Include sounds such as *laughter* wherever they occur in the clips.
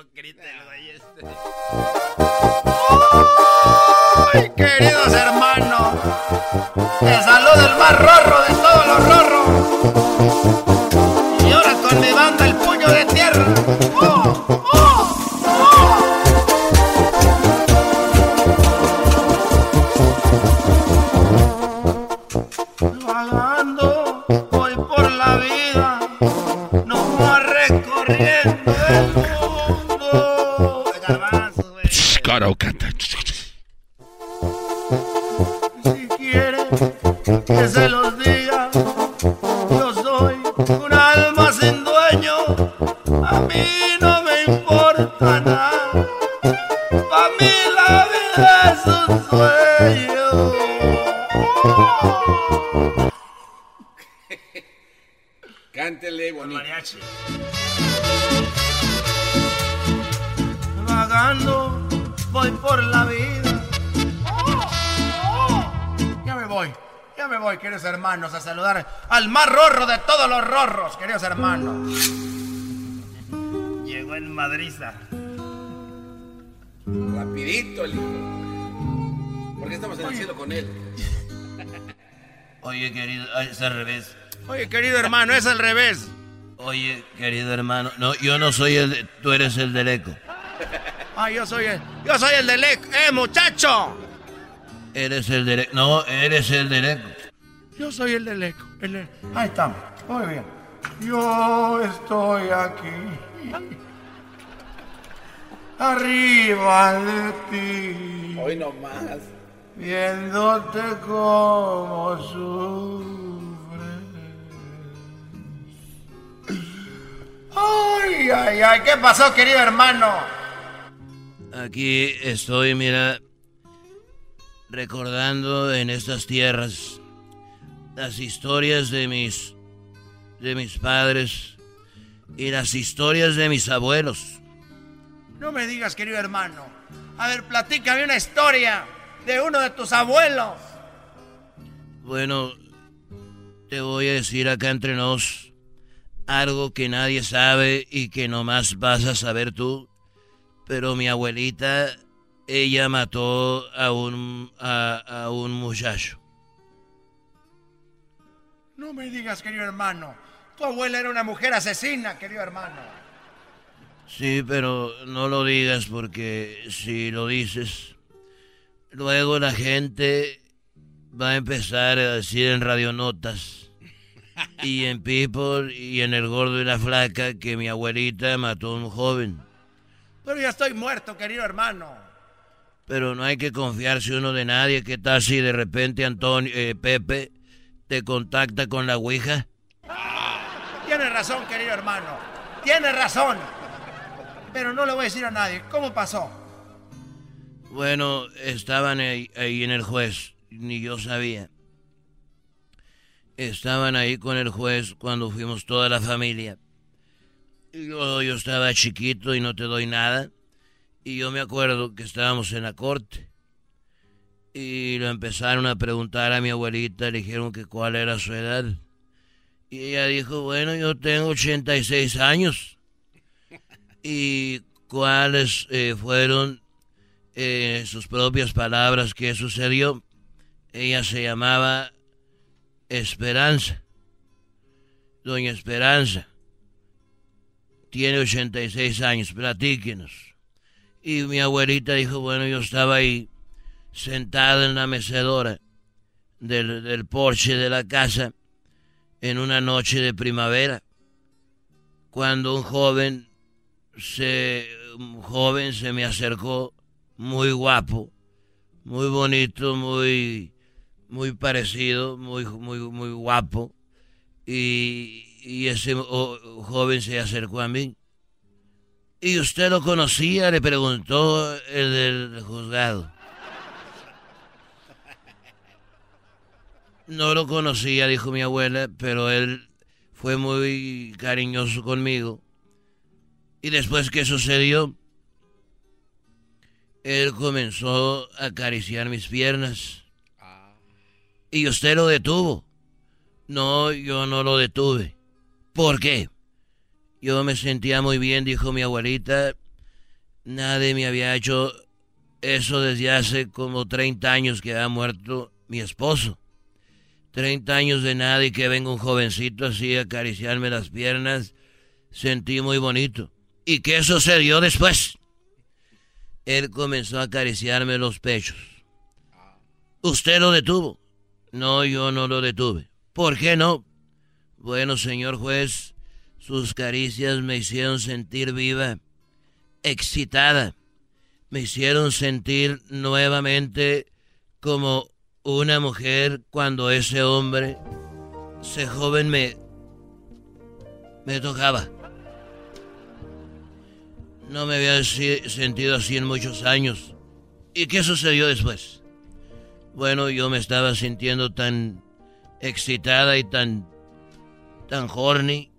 Este. ¡Ay, queridos hermanos! Te saluda el más rorro de todos los rorros. Y ahora con mi banda el puño de tierra. ¡Oh, oh, oh! Vagando voy por la vida, no va recorriendo el mundo. Caro, canta. Si quieren que se los diga, yo soy un alma sin dueño. A mí no me importa nada. Para mí la vida es un sueño. Cántele bonito. mariachi. Vagando voy por la vida. Ya me voy, ya me voy, queridos hermanos, a saludar al más rorro de todos los rorros, queridos hermanos. Llegó en Madriza. Rapidito el hijo. ¿Por qué estamos en el cielo con él? Oye, querido, es al revés. Oye, querido hermano, es al revés. Oye, querido hermano, no, yo no soy el, de- tú eres el del eco. Ah, yo soy el, yo soy el del eco. ¡Eh, muchacho! Eres el del eco. No, eres el del eco. Yo soy el del eco. el del- Ahí estamos. Muy bien. Yo estoy aquí. Arriba de ti. Hoy no más. Viéndote como sufres. Ay, ay, ay. ¿Qué pasó, querido hermano? Aquí estoy, mira, recordando en estas tierras las historias de mis de mis padres y las historias de mis abuelos. No me digas, querido hermano. A ver, platícame una historia de uno de tus abuelos. Bueno, te voy a decir acá entre nos algo que nadie sabe y que nomás vas a saber tú. Pero mi abuelita, ella mató a un, a, a un muchacho. No me digas, querido hermano. Tu abuela era una mujer asesina, querido hermano. Sí, pero no lo digas porque si lo dices, luego la gente va a empezar a decir en radionotas y en People y en El Gordo y la Flaca que mi abuelita mató a un joven. Pero ya estoy muerto, querido hermano. Pero no hay que confiarse uno de nadie. ¿Qué tal si de repente Antonio, eh, Pepe te contacta con la Ouija? Tienes razón, querido hermano. Tienes razón. Pero no le voy a decir a nadie. ¿Cómo pasó? Bueno, estaban ahí, ahí en el juez, ni yo sabía. Estaban ahí con el juez cuando fuimos toda la familia. Yo, yo estaba chiquito y no te doy nada. Y yo me acuerdo que estábamos en la corte. Y lo empezaron a preguntar a mi abuelita, le dijeron que cuál era su edad. Y ella dijo, bueno, yo tengo 86 años. ¿Y cuáles eh, fueron eh, sus propias palabras qué sucedió? Ella se llamaba Esperanza. Doña Esperanza. Tiene 86 años, platíquenos. Y mi abuelita dijo, bueno, yo estaba ahí sentada en la mecedora del, del porche de la casa en una noche de primavera, cuando un joven se, un joven se me acercó, muy guapo, muy bonito, muy, muy parecido, muy, muy, muy guapo, y, y ese joven se acercó a mí ¿Y usted lo conocía? Le preguntó el del juzgado. No lo conocía, dijo mi abuela, pero él fue muy cariñoso conmigo. Y después que sucedió, él comenzó a acariciar mis piernas. Y usted lo detuvo. No, yo no lo detuve. ¿Por qué? Yo me sentía muy bien, dijo mi abuelita. Nadie me había hecho eso desde hace como 30 años que ha muerto mi esposo. 30 años de nada y que venga un jovencito así a acariciarme las piernas. Sentí muy bonito. ¿Y qué sucedió después? Él comenzó a acariciarme los pechos. ¿Usted lo detuvo? No, yo no lo detuve. ¿Por qué no? Bueno, señor juez, sus caricias me hicieron sentir viva, excitada. Me hicieron sentir nuevamente como una mujer cuando ese hombre, ese joven me, me tocaba. No me había sentido así en muchos años. ¿Y qué sucedió después? Bueno, yo me estaba sintiendo tan excitada y tan tan horny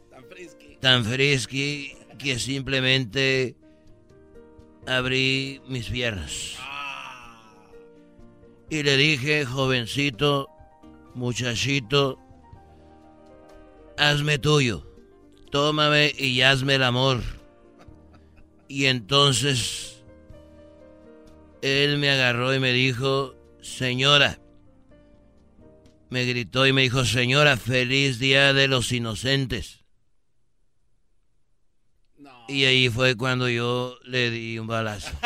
*laughs* tan frisky que simplemente abrí mis piernas. Y le dije, jovencito, muchachito, hazme tuyo, tómame y hazme el amor. Y entonces él me agarró y me dijo, señora, me gritó y me dijo, señora, feliz día de los inocentes. Y ahí fue cuando yo le di un balazo. *laughs*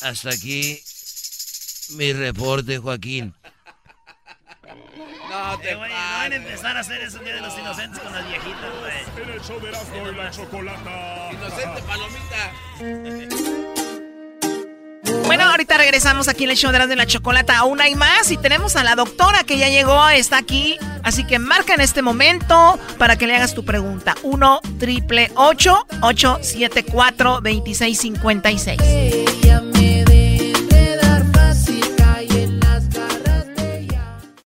Hasta aquí mi reporte, Joaquín. No te eh, güey, no van a empezar a hacer eso Día de los Inocentes con las viejitas, güey. En el show de Erasmo y la Chocolata. Inocente palomita. *laughs* Bueno, ahorita regresamos aquí en el show de la chocolata. Aún hay más y tenemos a la doctora que ya llegó, está aquí. Así que marca en este momento para que le hagas tu pregunta. 1 triple 874 2656.